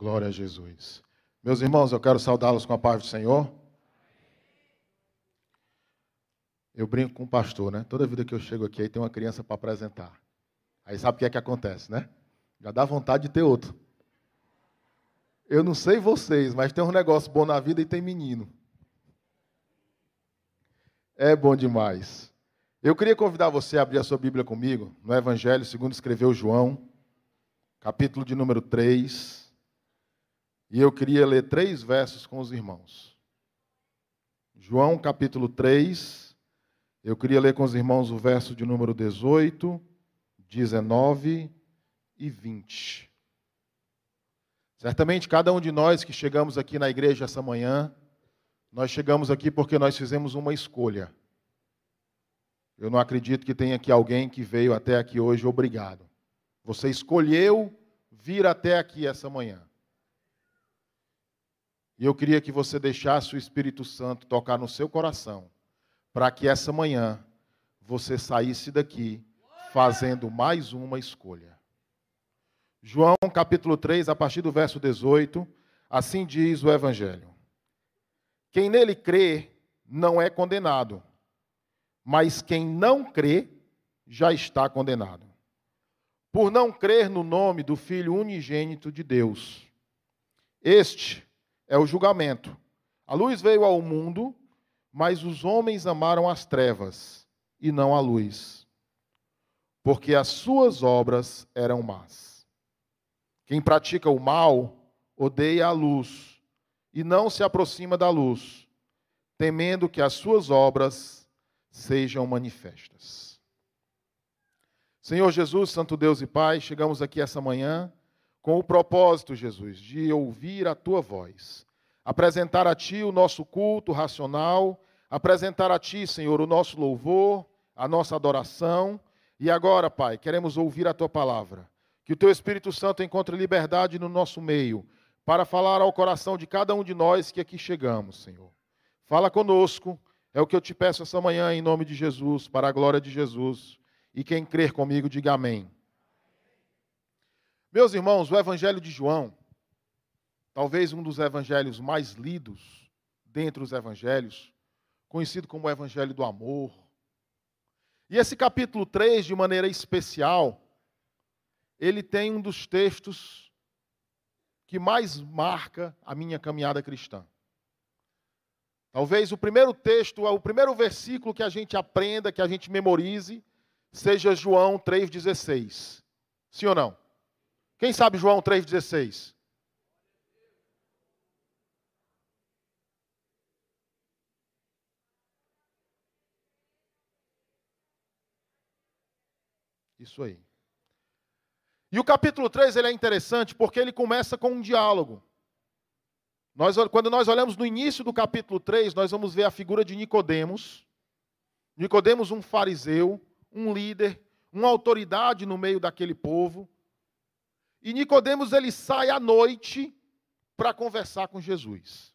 Glória a Jesus. Meus irmãos, eu quero saudá-los com a paz do Senhor. Eu brinco com o pastor, né? Toda vida que eu chego aqui, aí tem uma criança para apresentar. Aí sabe o que é que acontece, né? Já dá vontade de ter outro. Eu não sei vocês, mas tem um negócio bom na vida e tem menino. É bom demais. Eu queria convidar você a abrir a sua Bíblia comigo, no Evangelho segundo escreveu João, capítulo de número 3. E eu queria ler três versos com os irmãos. João, capítulo 3. Eu queria ler com os irmãos o verso de número 18, 19 e 20. Certamente cada um de nós que chegamos aqui na igreja essa manhã, nós chegamos aqui porque nós fizemos uma escolha. Eu não acredito que tenha aqui alguém que veio até aqui hoje obrigado. Você escolheu vir até aqui essa manhã. E eu queria que você deixasse o Espírito Santo tocar no seu coração, para que essa manhã você saísse daqui fazendo mais uma escolha. João capítulo 3, a partir do verso 18, assim diz o Evangelho. Quem nele crê não é condenado, mas quem não crê já está condenado. Por não crer no nome do Filho unigênito de Deus. Este é o julgamento. A luz veio ao mundo, mas os homens amaram as trevas e não a luz, porque as suas obras eram más. Quem pratica o mal odeia a luz e não se aproxima da luz, temendo que as suas obras sejam manifestas. Senhor Jesus, Santo Deus e Pai, chegamos aqui essa manhã com o propósito, Jesus, de ouvir a tua voz, apresentar a ti o nosso culto racional, apresentar a ti, Senhor, o nosso louvor, a nossa adoração. E agora, Pai, queremos ouvir a tua palavra. Que o teu Espírito Santo encontre liberdade no nosso meio para falar ao coração de cada um de nós que aqui chegamos, Senhor. Fala conosco, é o que eu te peço essa manhã, em nome de Jesus, para a glória de Jesus. E quem crer comigo, diga amém. Meus irmãos, o Evangelho de João, talvez um dos evangelhos mais lidos dentre os evangelhos, conhecido como o Evangelho do Amor. E esse capítulo 3, de maneira especial, ele tem um dos textos que mais marca a minha caminhada cristã. Talvez o primeiro texto, o primeiro versículo que a gente aprenda, que a gente memorize, seja João 3,16. Sim ou não? Quem sabe João 3,16? Isso aí. E o capítulo 3 ele é interessante porque ele começa com um diálogo. Nós, quando nós olhamos no início do capítulo 3, nós vamos ver a figura de Nicodemos. Nicodemos, um fariseu, um líder, uma autoridade no meio daquele povo. E Nicodemos ele sai à noite para conversar com Jesus.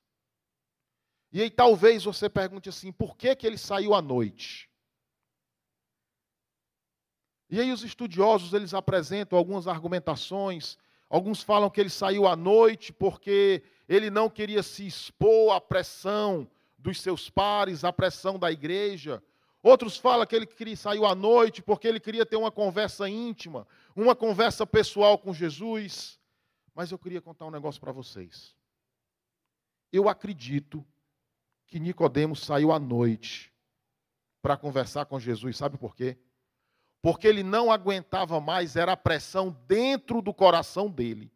E aí talvez você pergunte assim, por que, que ele saiu à noite? E aí os estudiosos eles apresentam algumas argumentações. Alguns falam que ele saiu à noite porque ele não queria se expor à pressão dos seus pares, à pressão da igreja. Outros falam que ele saiu à noite porque ele queria ter uma conversa íntima, uma conversa pessoal com Jesus. Mas eu queria contar um negócio para vocês. Eu acredito que Nicodemos saiu à noite para conversar com Jesus. Sabe por quê? porque ele não aguentava mais, era a pressão dentro do coração dele,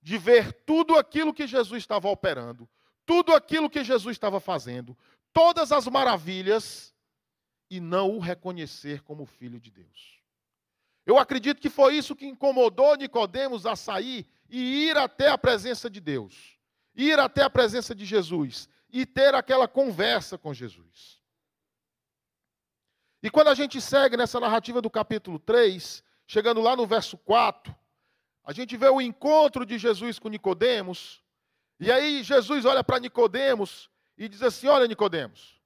de ver tudo aquilo que Jesus estava operando, tudo aquilo que Jesus estava fazendo, todas as maravilhas, e não o reconhecer como filho de Deus. Eu acredito que foi isso que incomodou Nicodemos a sair e ir até a presença de Deus, ir até a presença de Jesus e ter aquela conversa com Jesus. E quando a gente segue nessa narrativa do capítulo 3, chegando lá no verso 4, a gente vê o encontro de Jesus com Nicodemos, e aí Jesus olha para Nicodemos e diz assim: "Olha Nicodemos,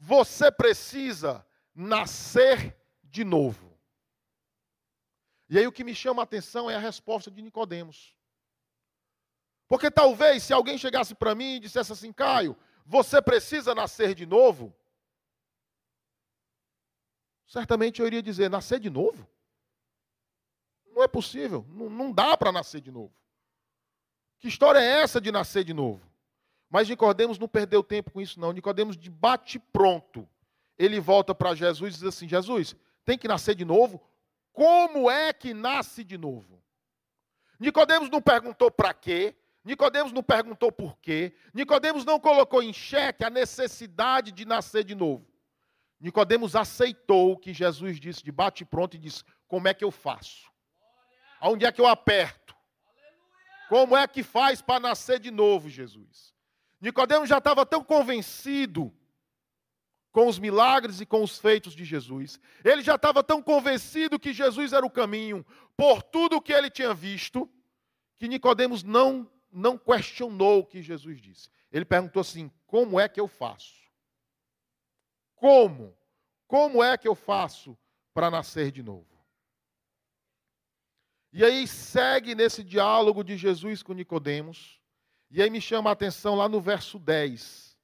você precisa nascer de novo". E aí o que me chama a atenção é a resposta de Nicodemos. Porque talvez se alguém chegasse para mim e dissesse assim, Caio, você precisa nascer de novo? Certamente eu iria dizer, nascer de novo? Não é possível, não, não dá para nascer de novo. Que história é essa de nascer de novo? Mas Nicodemos não perdeu tempo com isso, não. Nicodemos de bate pronto. Ele volta para Jesus e diz assim: Jesus, tem que nascer de novo? Como é que nasce de novo? Nicodemos não perguntou para quê, Nicodemos não perguntou por quê, Nicodemos não colocou em xeque a necessidade de nascer de novo. Nicodemos aceitou o que Jesus disse de bate pronto e disse: "Como é que eu faço? Aonde é que eu aperto? Como é que faz para nascer de novo, Jesus?" Nicodemos já estava tão convencido com os milagres e com os feitos de Jesus. Ele já estava tão convencido que Jesus era o caminho, por tudo o que ele tinha visto, que Nicodemos não não questionou o que Jesus disse. Ele perguntou assim: "Como é que eu faço?" Como? Como é que eu faço para nascer de novo? E aí segue nesse diálogo de Jesus com Nicodemos. E aí me chama a atenção lá no verso 10.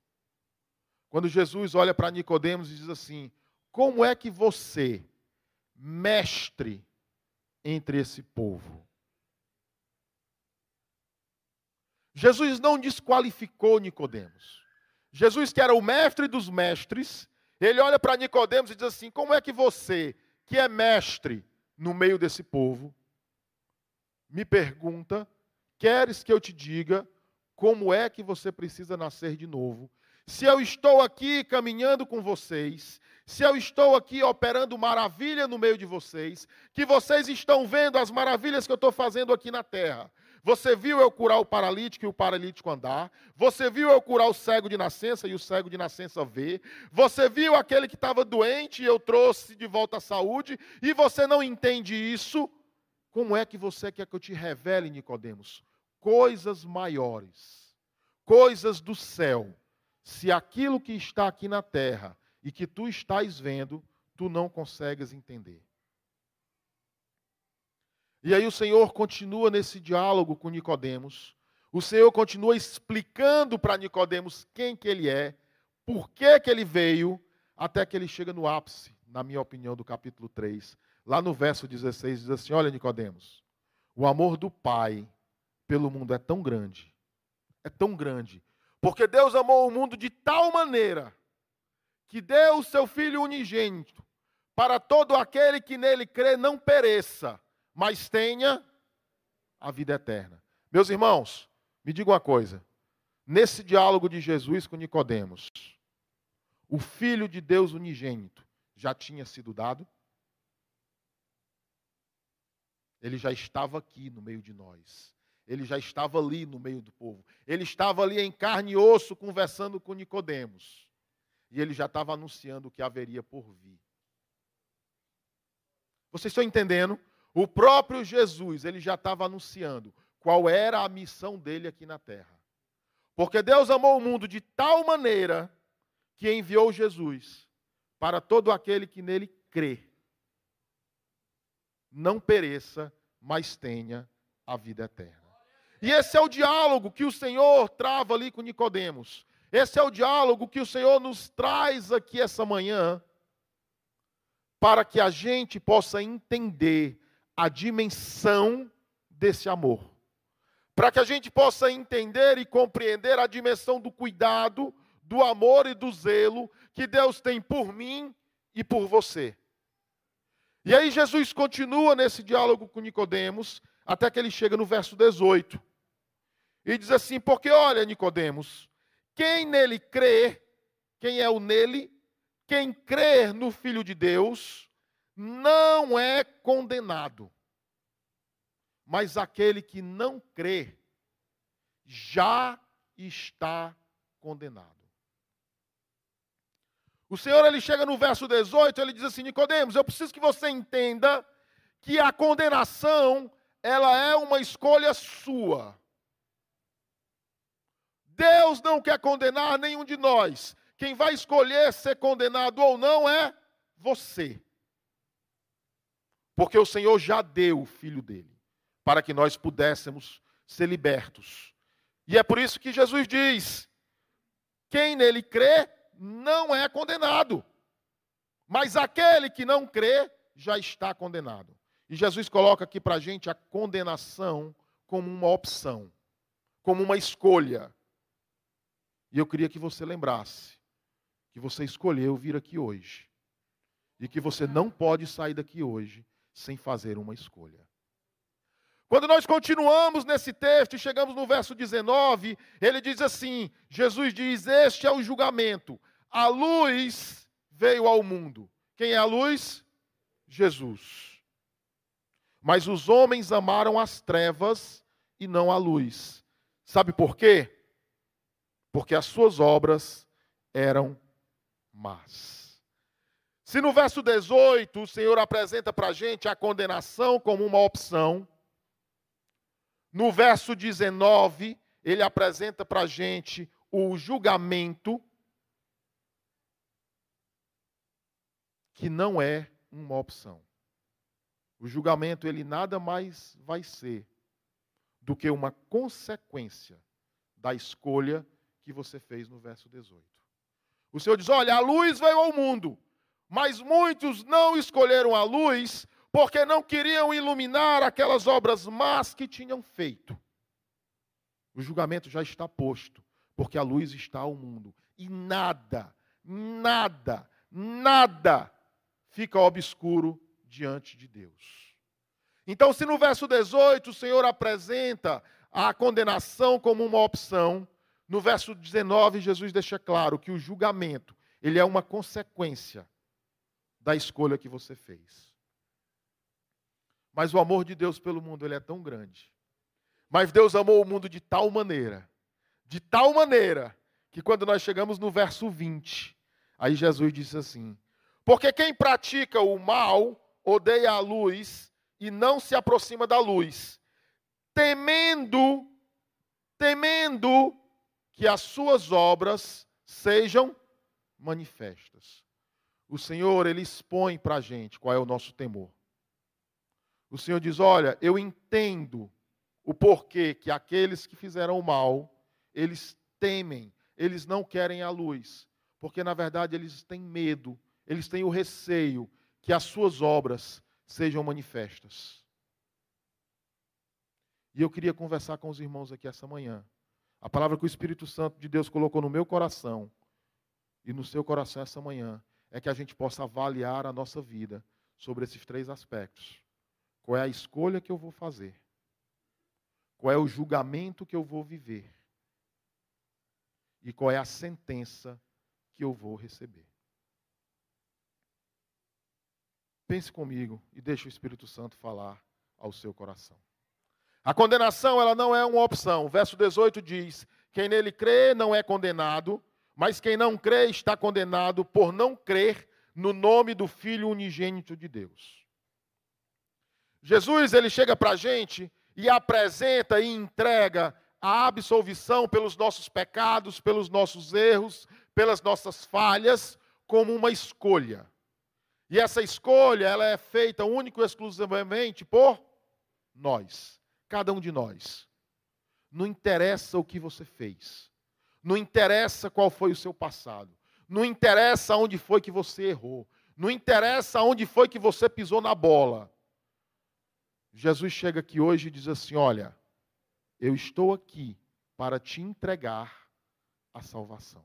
Quando Jesus olha para Nicodemos e diz assim: Como é que você, mestre entre esse povo? Jesus não desqualificou Nicodemos. Jesus, que era o mestre dos mestres, ele olha para Nicodemos e diz assim: Como é que você, que é mestre no meio desse povo, me pergunta, queres que eu te diga como é que você precisa nascer de novo? Se eu estou aqui caminhando com vocês, se eu estou aqui operando maravilha no meio de vocês, que vocês estão vendo as maravilhas que eu estou fazendo aqui na terra, você viu eu curar o paralítico e o paralítico andar. Você viu eu curar o cego de nascença e o cego de nascença ver. Você viu aquele que estava doente e eu trouxe de volta a saúde. E você não entende isso? Como é que você quer que eu te revele, Nicodemos? Coisas maiores, coisas do céu. Se aquilo que está aqui na terra e que tu estás vendo, tu não consegues entender. E aí o Senhor continua nesse diálogo com Nicodemos. O Senhor continua explicando para Nicodemos quem que ele é, por que que ele veio, até que ele chega no ápice, na minha opinião, do capítulo 3. Lá no verso 16 diz assim: "Olha Nicodemos, o amor do Pai pelo mundo é tão grande, é tão grande, porque Deus amou o mundo de tal maneira que deu o seu filho unigênito para todo aquele que nele crê não pereça, mas tenha a vida eterna. Meus irmãos, me diga uma coisa. Nesse diálogo de Jesus com Nicodemos, o filho de Deus unigênito já tinha sido dado? Ele já estava aqui no meio de nós. Ele já estava ali no meio do povo. Ele estava ali em carne e osso conversando com Nicodemos. E ele já estava anunciando o que haveria por vir. Vocês estão entendendo? O próprio Jesus, ele já estava anunciando qual era a missão dele aqui na terra. Porque Deus amou o mundo de tal maneira que enviou Jesus para todo aquele que nele crê. Não pereça, mas tenha a vida eterna. E esse é o diálogo que o Senhor trava ali com Nicodemos. Esse é o diálogo que o Senhor nos traz aqui essa manhã para que a gente possa entender a dimensão desse amor. Para que a gente possa entender e compreender a dimensão do cuidado, do amor e do zelo que Deus tem por mim e por você. E aí Jesus continua nesse diálogo com Nicodemos, até que ele chega no verso 18. E diz assim: "Porque olha, Nicodemos, quem nele crê, quem é o nele, quem crer no Filho de Deus, não é condenado. Mas aquele que não crê já está condenado. O Senhor ele chega no verso 18, ele diz assim: Nicodemos, eu preciso que você entenda que a condenação ela é uma escolha sua. Deus não quer condenar nenhum de nós. Quem vai escolher ser condenado ou não é você. Porque o Senhor já deu o filho dele, para que nós pudéssemos ser libertos. E é por isso que Jesus diz: quem nele crê não é condenado, mas aquele que não crê já está condenado. E Jesus coloca aqui para a gente a condenação como uma opção, como uma escolha. E eu queria que você lembrasse que você escolheu vir aqui hoje. E que você não pode sair daqui hoje sem fazer uma escolha. Quando nós continuamos nesse texto e chegamos no verso 19, ele diz assim: Jesus diz: Este é o julgamento. A luz veio ao mundo. Quem é a luz? Jesus. Mas os homens amaram as trevas e não a luz. Sabe por quê? Porque as suas obras eram más. Se no verso 18 o Senhor apresenta para a gente a condenação como uma opção, no verso 19 ele apresenta para a gente o julgamento, que não é uma opção. O julgamento ele nada mais vai ser do que uma consequência da escolha que você fez no verso 18. O Senhor diz: Olha, a luz veio ao mundo, mas muitos não escolheram a luz porque não queriam iluminar aquelas obras más que tinham feito. O julgamento já está posto, porque a luz está ao mundo. E nada, nada, nada fica obscuro diante de Deus. Então, se no verso 18 o Senhor apresenta a condenação como uma opção, no verso 19 Jesus deixa claro que o julgamento, ele é uma consequência da escolha que você fez. Mas o amor de Deus pelo mundo, ele é tão grande. Mas Deus amou o mundo de tal maneira, de tal maneira, que quando nós chegamos no verso 20, aí Jesus disse assim: Porque quem pratica o mal odeia a luz e não se aproxima da luz, temendo, temendo que as suas obras sejam manifestas. O Senhor, Ele expõe para a gente qual é o nosso temor. O Senhor diz: Olha, eu entendo o porquê que aqueles que fizeram o mal, eles temem, eles não querem a luz, porque na verdade eles têm medo, eles têm o receio que as suas obras sejam manifestas. E eu queria conversar com os irmãos aqui essa manhã. A palavra que o Espírito Santo de Deus colocou no meu coração e no seu coração essa manhã é que a gente possa avaliar a nossa vida sobre esses três aspectos. Qual é a escolha que eu vou fazer? Qual é o julgamento que eu vou viver? E qual é a sentença que eu vou receber? Pense comigo e deixe o Espírito Santo falar ao seu coração. A condenação, ela não é uma opção. O verso 18 diz: Quem nele crê não é condenado, mas quem não crê está condenado por não crer no nome do Filho unigênito de Deus. Jesus, ele chega para a gente e apresenta e entrega a absolvição pelos nossos pecados, pelos nossos erros, pelas nossas falhas, como uma escolha. E essa escolha, ela é feita único e exclusivamente por nós, cada um de nós. Não interessa o que você fez. Não interessa qual foi o seu passado. Não interessa onde foi que você errou. Não interessa onde foi que você pisou na bola. Jesus chega aqui hoje e diz assim: Olha, eu estou aqui para te entregar a salvação.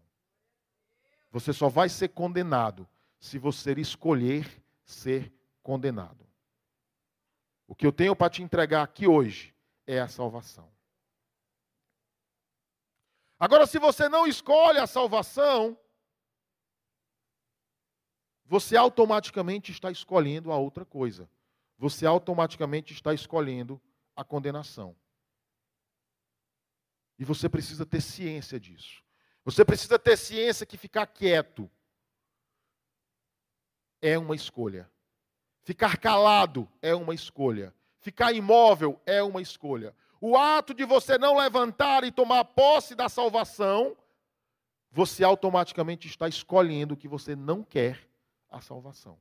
Você só vai ser condenado se você escolher ser condenado. O que eu tenho para te entregar aqui hoje é a salvação. Agora, se você não escolhe a salvação, você automaticamente está escolhendo a outra coisa. Você automaticamente está escolhendo a condenação. E você precisa ter ciência disso. Você precisa ter ciência que ficar quieto é uma escolha. Ficar calado é uma escolha. Ficar imóvel é uma escolha. O ato de você não levantar e tomar posse da salvação, você automaticamente está escolhendo que você não quer a salvação.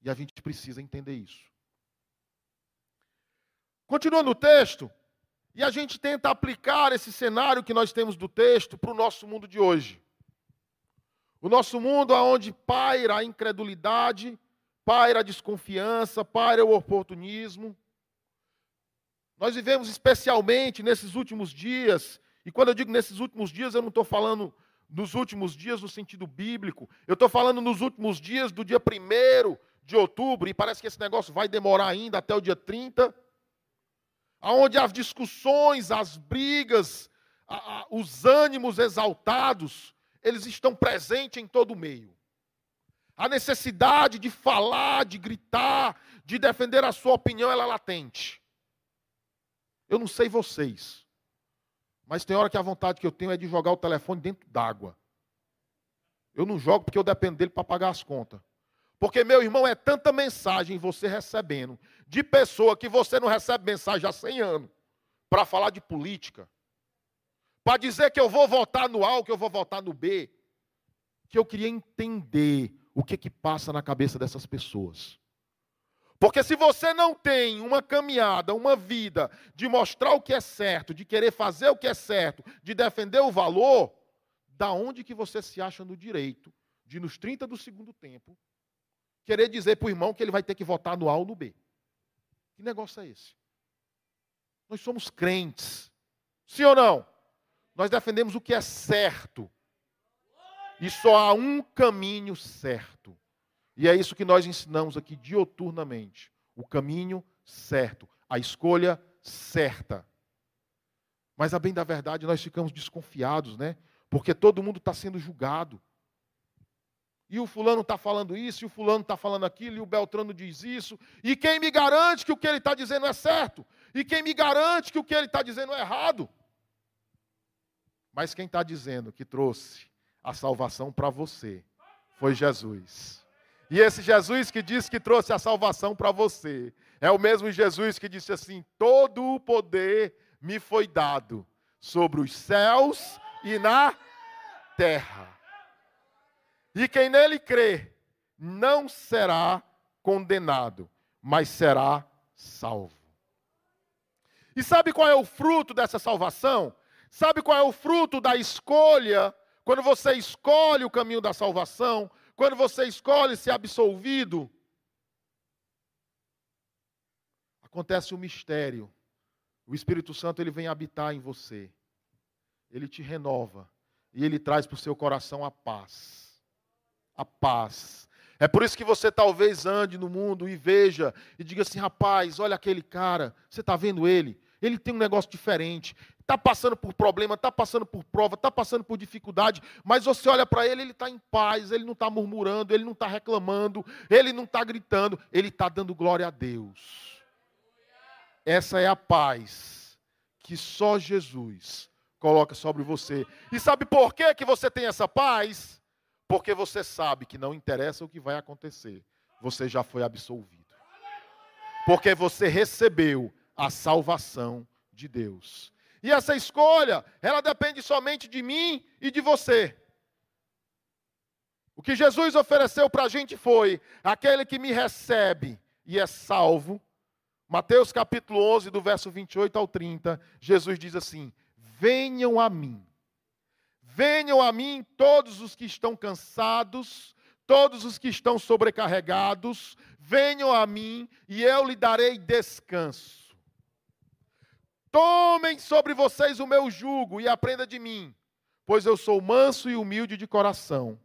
E a gente precisa entender isso. Continua no texto, E a gente tenta aplicar esse cenário que nós temos do texto para o nosso mundo de hoje. O nosso mundo onde paira a incredulidade, paira a desconfiança, paira o oportunismo. Nós vivemos especialmente nesses últimos dias, e quando eu digo nesses últimos dias, eu não estou falando nos últimos dias no sentido bíblico, eu estou falando nos últimos dias do dia 1 de outubro, e parece que esse negócio vai demorar ainda até o dia 30 aonde as discussões, as brigas, a, a, os ânimos exaltados, eles estão presentes em todo o meio. A necessidade de falar, de gritar, de defender a sua opinião, ela é latente. Eu não sei vocês, mas tem hora que a vontade que eu tenho é de jogar o telefone dentro d'água. Eu não jogo porque eu dependo dele para pagar as contas. Porque, meu irmão, é tanta mensagem você recebendo de pessoa que você não recebe mensagem há 100 anos para falar de política, para dizer que eu vou votar no A ou que eu vou votar no B, que eu queria entender o que que passa na cabeça dessas pessoas. Porque se você não tem uma caminhada, uma vida de mostrar o que é certo, de querer fazer o que é certo, de defender o valor, da onde que você se acha no direito de nos 30 do segundo tempo querer dizer para o irmão que ele vai ter que votar no A ou no B. Que negócio é esse? Nós somos crentes. Sim ou não? Nós defendemos o que é certo. E só há um caminho certo. E é isso que nós ensinamos aqui dioturnamente. O caminho certo. A escolha certa. Mas, a bem da verdade, nós ficamos desconfiados, né? Porque todo mundo está sendo julgado e o fulano está falando isso, e o fulano está falando aquilo, e o Beltrano diz isso. E quem me garante que o que ele está dizendo é certo? E quem me garante que o que ele está dizendo é errado? Mas quem está dizendo que trouxe a salvação para você foi Jesus. E esse Jesus que disse que trouxe a salvação para você é o mesmo Jesus que disse assim: Todo o poder me foi dado sobre os céus e na terra. E quem nele crê não será condenado, mas será salvo. E sabe qual é o fruto dessa salvação? Sabe qual é o fruto da escolha? Quando você escolhe o caminho da salvação, quando você escolhe ser absolvido, acontece um mistério. O Espírito Santo ele vem habitar em você. Ele te renova e ele traz para o seu coração a paz a paz. É por isso que você talvez ande no mundo e veja e diga assim: rapaz, olha aquele cara, você está vendo ele? Ele tem um negócio diferente, está passando por problema, está passando por prova, está passando por dificuldade, mas você olha para ele, ele está em paz, ele não está murmurando, ele não está reclamando, ele não está gritando, ele está dando glória a Deus. Essa é a paz que só Jesus coloca sobre você. E sabe por que, que você tem essa paz? Porque você sabe que não interessa o que vai acontecer, você já foi absolvido. Porque você recebeu a salvação de Deus. E essa escolha, ela depende somente de mim e de você. O que Jesus ofereceu para a gente foi: aquele que me recebe e é salvo. Mateus capítulo 11, do verso 28 ao 30, Jesus diz assim: Venham a mim Venham a mim todos os que estão cansados, todos os que estão sobrecarregados, venham a mim e eu lhe darei descanso. Tomem sobre vocês o meu jugo e aprenda de mim, pois eu sou manso e humilde de coração.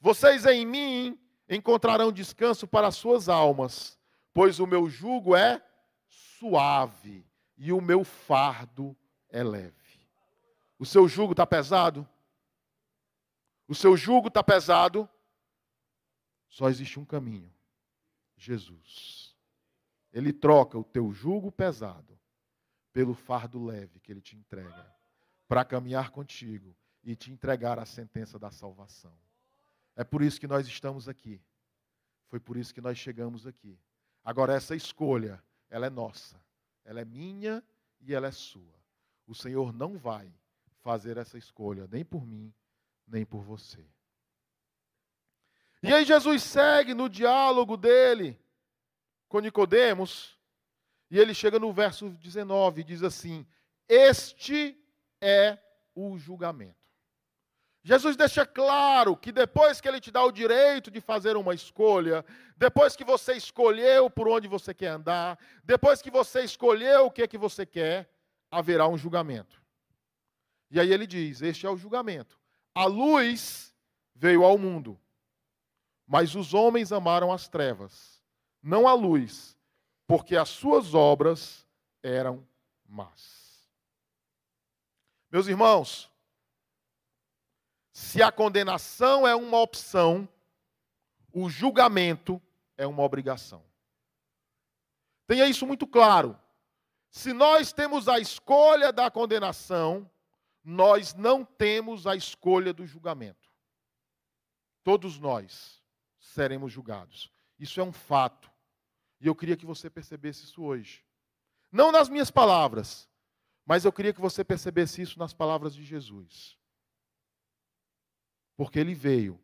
Vocês em mim encontrarão descanso para as suas almas, pois o meu jugo é suave e o meu fardo é leve. O seu jugo está pesado? o seu jugo está pesado, só existe um caminho: Jesus. Ele troca o teu jugo pesado pelo fardo leve que ele te entrega, para caminhar contigo e te entregar a sentença da salvação. É por isso que nós estamos aqui. Foi por isso que nós chegamos aqui. Agora, essa escolha, ela é nossa, ela é minha e ela é sua. O Senhor não vai fazer essa escolha, nem por mim, nem por você. E aí Jesus segue no diálogo dele com Nicodemos, e ele chega no verso 19 e diz assim: Este é o julgamento. Jesus deixa claro que depois que ele te dá o direito de fazer uma escolha, depois que você escolheu por onde você quer andar, depois que você escolheu o que é que você quer, haverá um julgamento. E aí ele diz: Este é o julgamento. A luz veio ao mundo, mas os homens amaram as trevas, não a luz, porque as suas obras eram más. Meus irmãos, se a condenação é uma opção, o julgamento é uma obrigação. Tenha isso muito claro. Se nós temos a escolha da condenação, nós não temos a escolha do julgamento. Todos nós seremos julgados. Isso é um fato. E eu queria que você percebesse isso hoje. Não nas minhas palavras, mas eu queria que você percebesse isso nas palavras de Jesus. Porque ele veio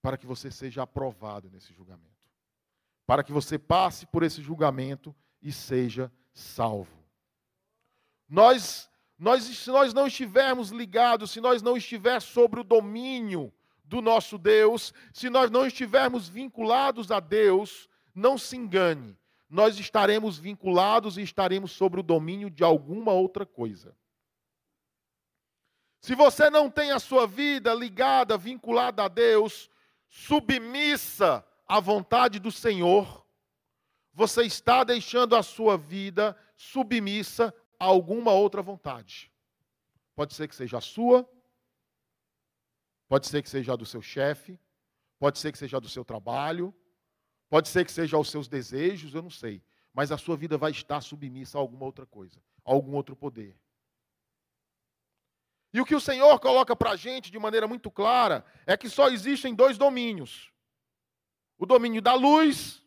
para que você seja aprovado nesse julgamento. Para que você passe por esse julgamento e seja salvo. Nós, nós, se nós não estivermos ligados, se nós não estivermos sobre o domínio do nosso Deus, se nós não estivermos vinculados a Deus, não se engane, nós estaremos vinculados e estaremos sobre o domínio de alguma outra coisa. Se você não tem a sua vida ligada, vinculada a Deus, submissa à vontade do Senhor, você está deixando a sua vida submissa a alguma outra vontade. Pode ser que seja a sua, pode ser que seja do seu chefe, pode ser que seja do seu trabalho, pode ser que seja aos seus desejos, eu não sei. Mas a sua vida vai estar submissa a alguma outra coisa, a algum outro poder. E o que o Senhor coloca para a gente de maneira muito clara é que só existem dois domínios: o domínio da luz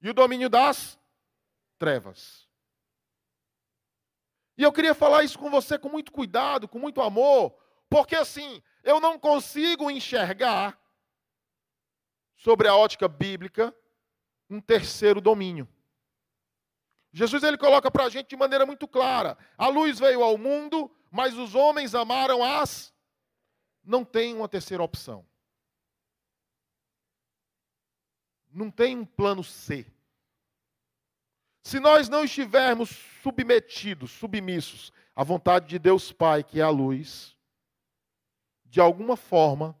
e o domínio das trevas. E eu queria falar isso com você com muito cuidado, com muito amor, porque assim, eu não consigo enxergar sobre a ótica bíblica um terceiro domínio. Jesus ele coloca para a gente de maneira muito clara: a luz veio ao mundo, mas os homens amaram as. Não tem uma terceira opção. Não tem um plano C. Se nós não estivermos submetidos, submissos à vontade de Deus Pai, que é a luz, de alguma forma,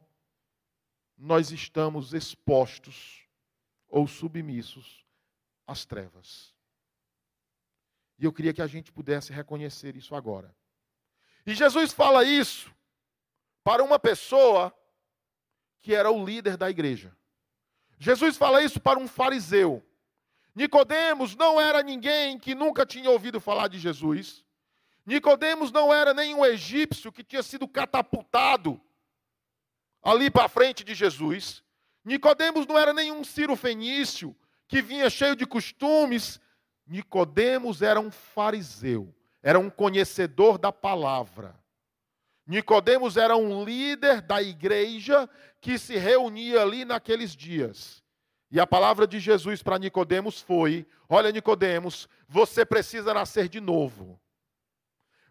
nós estamos expostos ou submissos às trevas. E eu queria que a gente pudesse reconhecer isso agora. E Jesus fala isso para uma pessoa que era o líder da igreja. Jesus fala isso para um fariseu. Nicodemos não era ninguém que nunca tinha ouvido falar de Jesus. Nicodemos não era nenhum egípcio que tinha sido catapultado ali para frente de Jesus. Nicodemos não era nenhum Ciro Fenício que vinha cheio de costumes. Nicodemos era um fariseu era um conhecedor da palavra. Nicodemos era um líder da igreja que se reunia ali naqueles dias. E a palavra de Jesus para Nicodemos foi: Olha, Nicodemos, você precisa nascer de novo.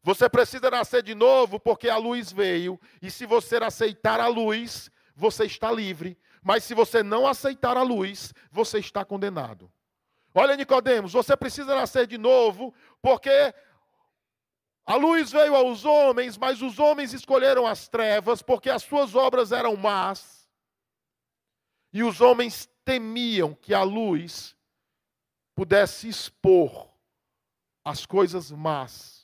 Você precisa nascer de novo porque a luz veio, e se você aceitar a luz, você está livre. Mas se você não aceitar a luz, você está condenado. Olha, Nicodemos, você precisa nascer de novo, porque a luz veio aos homens, mas os homens escolheram as trevas, porque as suas obras eram más. E os homens temiam que a luz pudesse expor as coisas más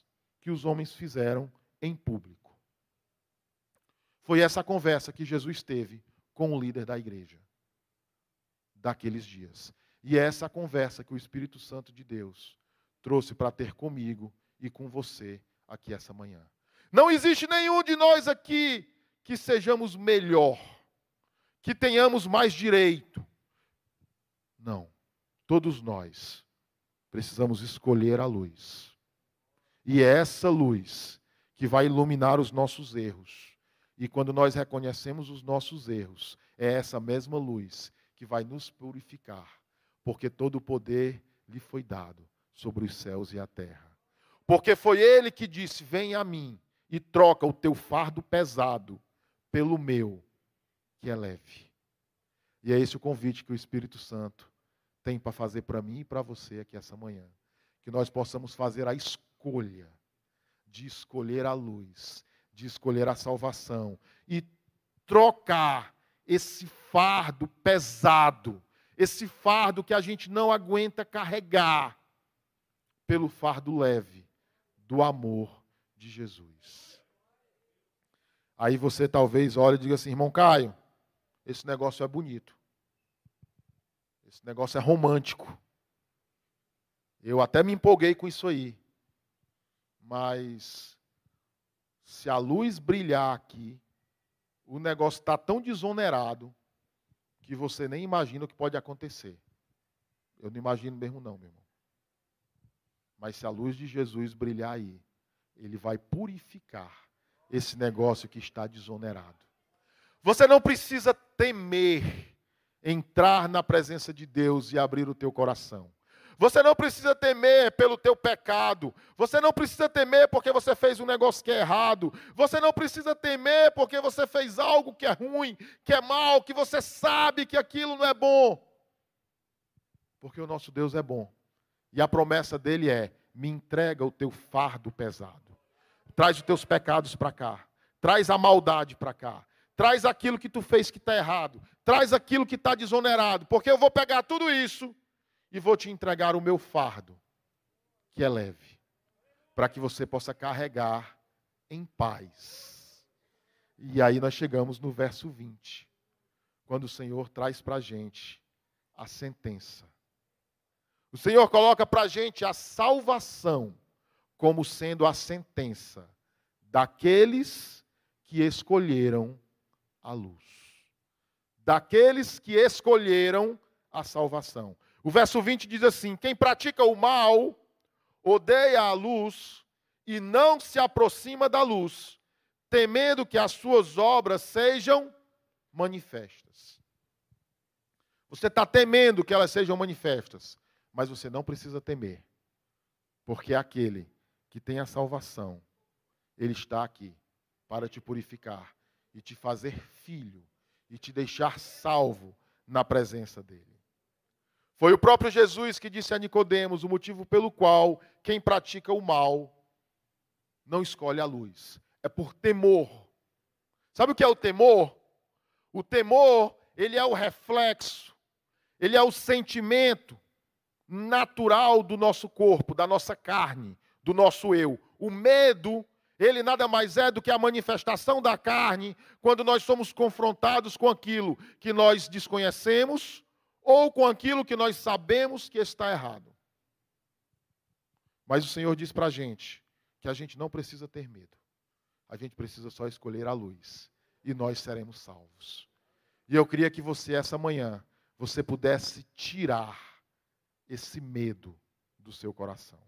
que os homens fizeram em público. Foi essa conversa que Jesus teve com o líder da igreja daqueles dias. E é essa conversa que o Espírito Santo de Deus trouxe para ter comigo e com você aqui essa manhã. Não existe nenhum de nós aqui que sejamos melhor, que tenhamos mais direito. Não. Todos nós precisamos escolher a luz. E é essa luz que vai iluminar os nossos erros. E quando nós reconhecemos os nossos erros, é essa mesma luz que vai nos purificar, porque todo o poder lhe foi dado sobre os céus e a terra. Porque foi ele que disse: Vem a mim e troca o teu fardo pesado pelo meu, que é leve. E é esse o convite que o Espírito Santo tem para fazer para mim e para você aqui essa manhã. Que nós possamos fazer a escolha de escolher a luz, de escolher a salvação e trocar esse fardo pesado, esse fardo que a gente não aguenta carregar, pelo fardo leve do amor de Jesus. Aí você talvez olhe e diga assim, irmão Caio, esse negócio é bonito. Esse negócio é romântico. Eu até me empolguei com isso aí. Mas se a luz brilhar aqui, o negócio está tão desonerado que você nem imagina o que pode acontecer. Eu não imagino mesmo, não, meu irmão. Mas se a luz de Jesus brilhar aí, ele vai purificar esse negócio que está desonerado. Você não precisa temer entrar na presença de Deus e abrir o teu coração. Você não precisa temer pelo teu pecado. Você não precisa temer porque você fez um negócio que é errado. Você não precisa temer porque você fez algo que é ruim, que é mal, que você sabe que aquilo não é bom. Porque o nosso Deus é bom. E a promessa dele é: me entrega o teu fardo pesado. Traz os teus pecados para cá. Traz a maldade para cá. Traz aquilo que tu fez que está errado. Traz aquilo que está desonerado. Porque eu vou pegar tudo isso e vou te entregar o meu fardo, que é leve, para que você possa carregar em paz. E aí nós chegamos no verso 20, quando o Senhor traz para a gente a sentença. O Senhor coloca para a gente a salvação como sendo a sentença daqueles que escolheram a luz. Daqueles que escolheram a salvação. O verso 20 diz assim: Quem pratica o mal odeia a luz e não se aproxima da luz, temendo que as suas obras sejam manifestas. Você está temendo que elas sejam manifestas, mas você não precisa temer, porque aquele que tem a salvação, ele está aqui para te purificar e te fazer filho e te deixar salvo na presença dele. Foi o próprio Jesus que disse a Nicodemos o motivo pelo qual quem pratica o mal não escolhe a luz. É por temor. Sabe o que é o temor? O temor, ele é o reflexo, ele é o sentimento natural do nosso corpo, da nossa carne, do nosso eu. O medo, ele nada mais é do que a manifestação da carne quando nós somos confrontados com aquilo que nós desconhecemos ou com aquilo que nós sabemos que está errado. Mas o Senhor diz para a gente que a gente não precisa ter medo. A gente precisa só escolher a luz e nós seremos salvos. E eu queria que você, essa manhã, você pudesse tirar esse medo do seu coração.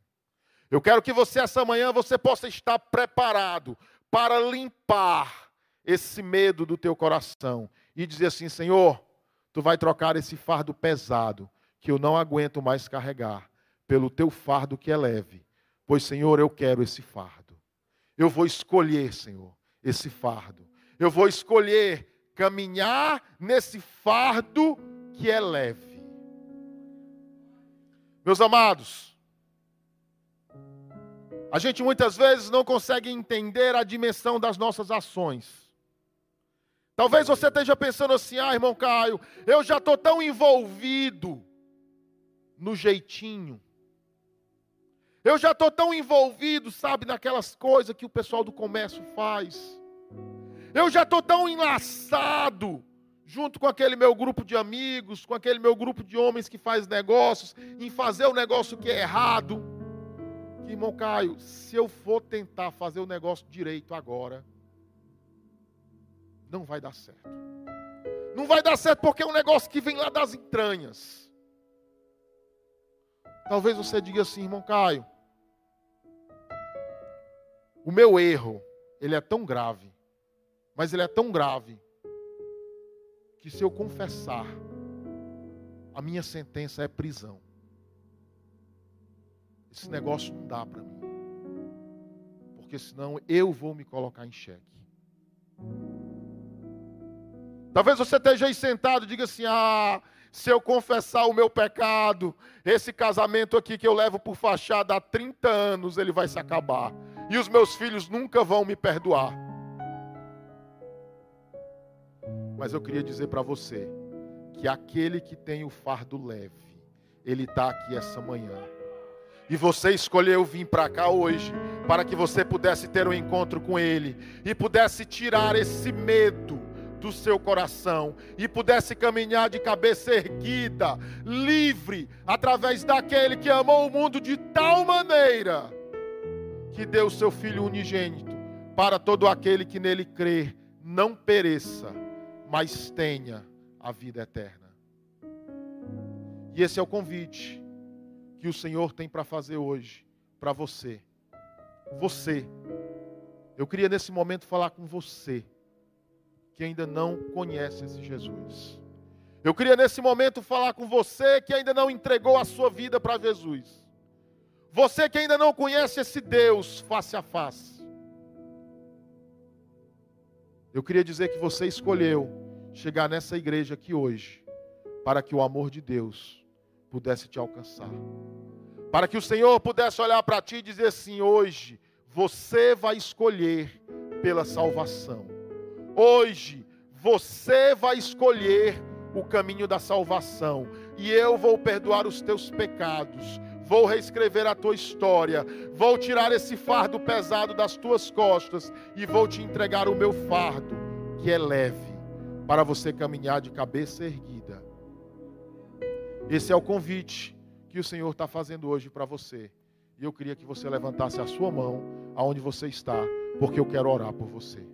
Eu quero que você, essa manhã, você possa estar preparado para limpar esse medo do teu coração e dizer assim: Senhor, tu vai trocar esse fardo pesado, que eu não aguento mais carregar, pelo teu fardo que é leve. Pois, Senhor, eu quero esse fardo. Eu vou escolher, Senhor, esse fardo. Eu vou escolher caminhar nesse fardo que é leve. Meus amados, a gente muitas vezes não consegue entender a dimensão das nossas ações. Talvez você esteja pensando assim: ah, irmão Caio, eu já estou tão envolvido no jeitinho. Eu já estou tão envolvido, sabe, naquelas coisas que o pessoal do comércio faz. Eu já estou tão enlaçado junto com aquele meu grupo de amigos, com aquele meu grupo de homens que faz negócios, em fazer o negócio que é errado. Que, irmão Caio, se eu for tentar fazer o negócio direito agora, não vai dar certo. Não vai dar certo porque é um negócio que vem lá das entranhas. Talvez você diga assim, irmão Caio, o meu erro, ele é tão grave, mas ele é tão grave, que se eu confessar, a minha sentença é prisão. esse negócio não dá para mim. Porque senão eu vou me colocar em xeque. Talvez você esteja aí sentado e diga assim: ah, se eu confessar o meu pecado, esse casamento aqui que eu levo por fachada há 30 anos, ele vai se acabar. E os meus filhos nunca vão me perdoar. Mas eu queria dizer para você que aquele que tem o fardo leve, ele está aqui essa manhã. E você escolheu vir para cá hoje para que você pudesse ter um encontro com Ele e pudesse tirar esse medo do seu coração e pudesse caminhar de cabeça erguida, livre, através daquele que amou o mundo de tal maneira que deu o seu Filho unigênito para todo aquele que nele crer, não pereça, mas tenha a vida eterna. E esse é o convite que o Senhor tem para fazer hoje, para você. Você. Eu queria nesse momento falar com você, que ainda não conhece esse Jesus. Eu queria nesse momento falar com você que ainda não entregou a sua vida para Jesus. Você que ainda não conhece esse Deus face a face. Eu queria dizer que você escolheu chegar nessa igreja aqui hoje, para que o amor de Deus pudesse te alcançar. Para que o Senhor pudesse olhar para ti e dizer assim: hoje você vai escolher pela salvação. Hoje você vai escolher o caminho da salvação. E eu vou perdoar os teus pecados. Vou reescrever a tua história. Vou tirar esse fardo pesado das tuas costas. E vou te entregar o meu fardo, que é leve, para você caminhar de cabeça erguida esse é o convite que o Senhor está fazendo hoje para você. E eu queria que você levantasse a sua mão aonde você está, porque eu quero orar por você.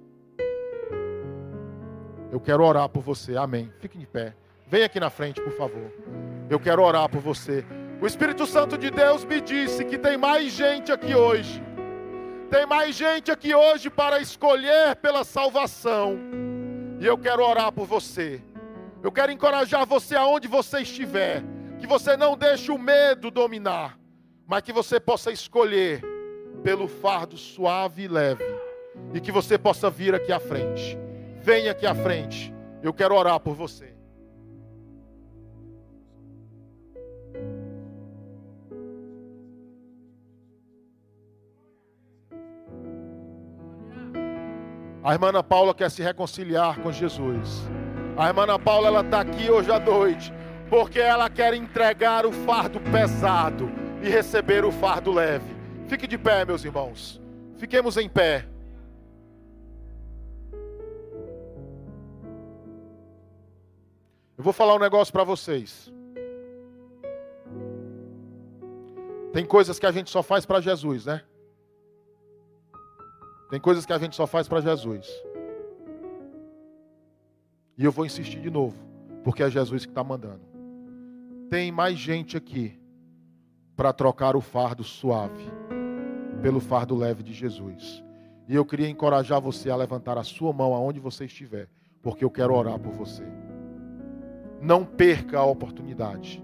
Eu quero orar por você. Amém. Fique de pé. Vem aqui na frente, por favor. Eu quero orar por você. O Espírito Santo de Deus me disse que tem mais gente aqui hoje. Tem mais gente aqui hoje para escolher pela salvação. E eu quero orar por você. Eu quero encorajar você aonde você estiver, que você não deixe o medo dominar, mas que você possa escolher pelo fardo suave e leve, e que você possa vir aqui à frente. Venha aqui à frente. Eu quero orar por você. A irmã Ana Paula quer se reconciliar com Jesus. A irmã Ana Paula ela está aqui hoje à noite porque ela quer entregar o fardo pesado e receber o fardo leve. Fique de pé, meus irmãos. Fiquemos em pé. Eu vou falar um negócio para vocês. Tem coisas que a gente só faz para Jesus, né? Tem coisas que a gente só faz para Jesus. E eu vou insistir de novo, porque é Jesus que está mandando. Tem mais gente aqui para trocar o fardo suave pelo fardo leve de Jesus. E eu queria encorajar você a levantar a sua mão aonde você estiver, porque eu quero orar por você. Não perca a oportunidade.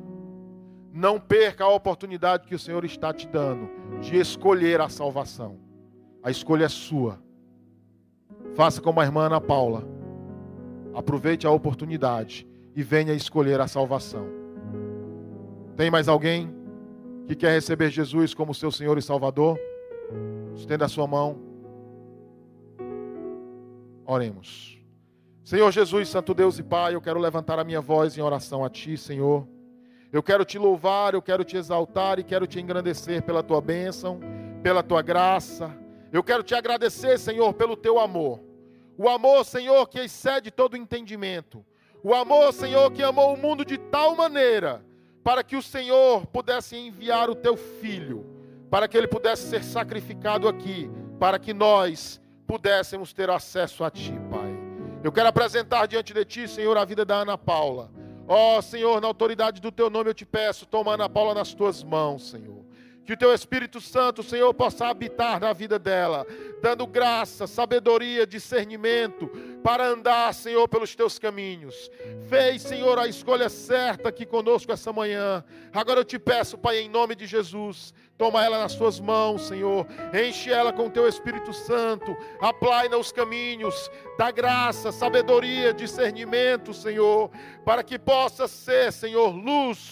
Não perca a oportunidade que o Senhor está te dando de escolher a salvação. A escolha é sua. Faça como a irmã Ana Paula Aproveite a oportunidade e venha escolher a salvação. Tem mais alguém que quer receber Jesus como seu Senhor e Salvador? Estenda a sua mão. Oremos. Senhor Jesus, Santo Deus e Pai, eu quero levantar a minha voz em oração a Ti, Senhor. Eu quero te louvar, eu quero te exaltar e quero te engrandecer pela tua bênção, pela tua graça. Eu quero te agradecer, Senhor, pelo teu amor. O amor, Senhor, que excede todo entendimento. O amor, Senhor, que amou o mundo de tal maneira para que o Senhor pudesse enviar o teu filho, para que ele pudesse ser sacrificado aqui, para que nós pudéssemos ter acesso a ti. Eu quero apresentar diante de ti, Senhor, a vida da Ana Paula. Ó oh, Senhor, na autoridade do teu nome eu te peço, toma Ana Paula nas tuas mãos, Senhor. Que o teu Espírito Santo, Senhor, possa habitar na vida dela, dando graça, sabedoria, discernimento para andar, Senhor, pelos teus caminhos. Fez, Senhor, a escolha certa aqui conosco essa manhã. Agora eu te peço, Pai, em nome de Jesus, toma ela nas suas mãos, Senhor. Enche ela com o teu Espírito Santo. Aplaina os caminhos. Dá graça, sabedoria, discernimento, Senhor, para que possa ser, Senhor, luz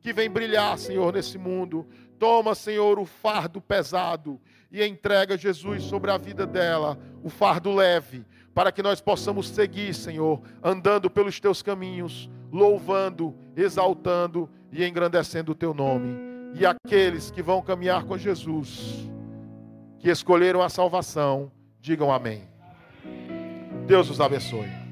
que vem brilhar, Senhor, nesse mundo Toma, Senhor, o fardo pesado e entrega, Jesus, sobre a vida dela, o fardo leve, para que nós possamos seguir, Senhor, andando pelos teus caminhos, louvando, exaltando e engrandecendo o teu nome. E aqueles que vão caminhar com Jesus, que escolheram a salvação, digam amém. Deus os abençoe.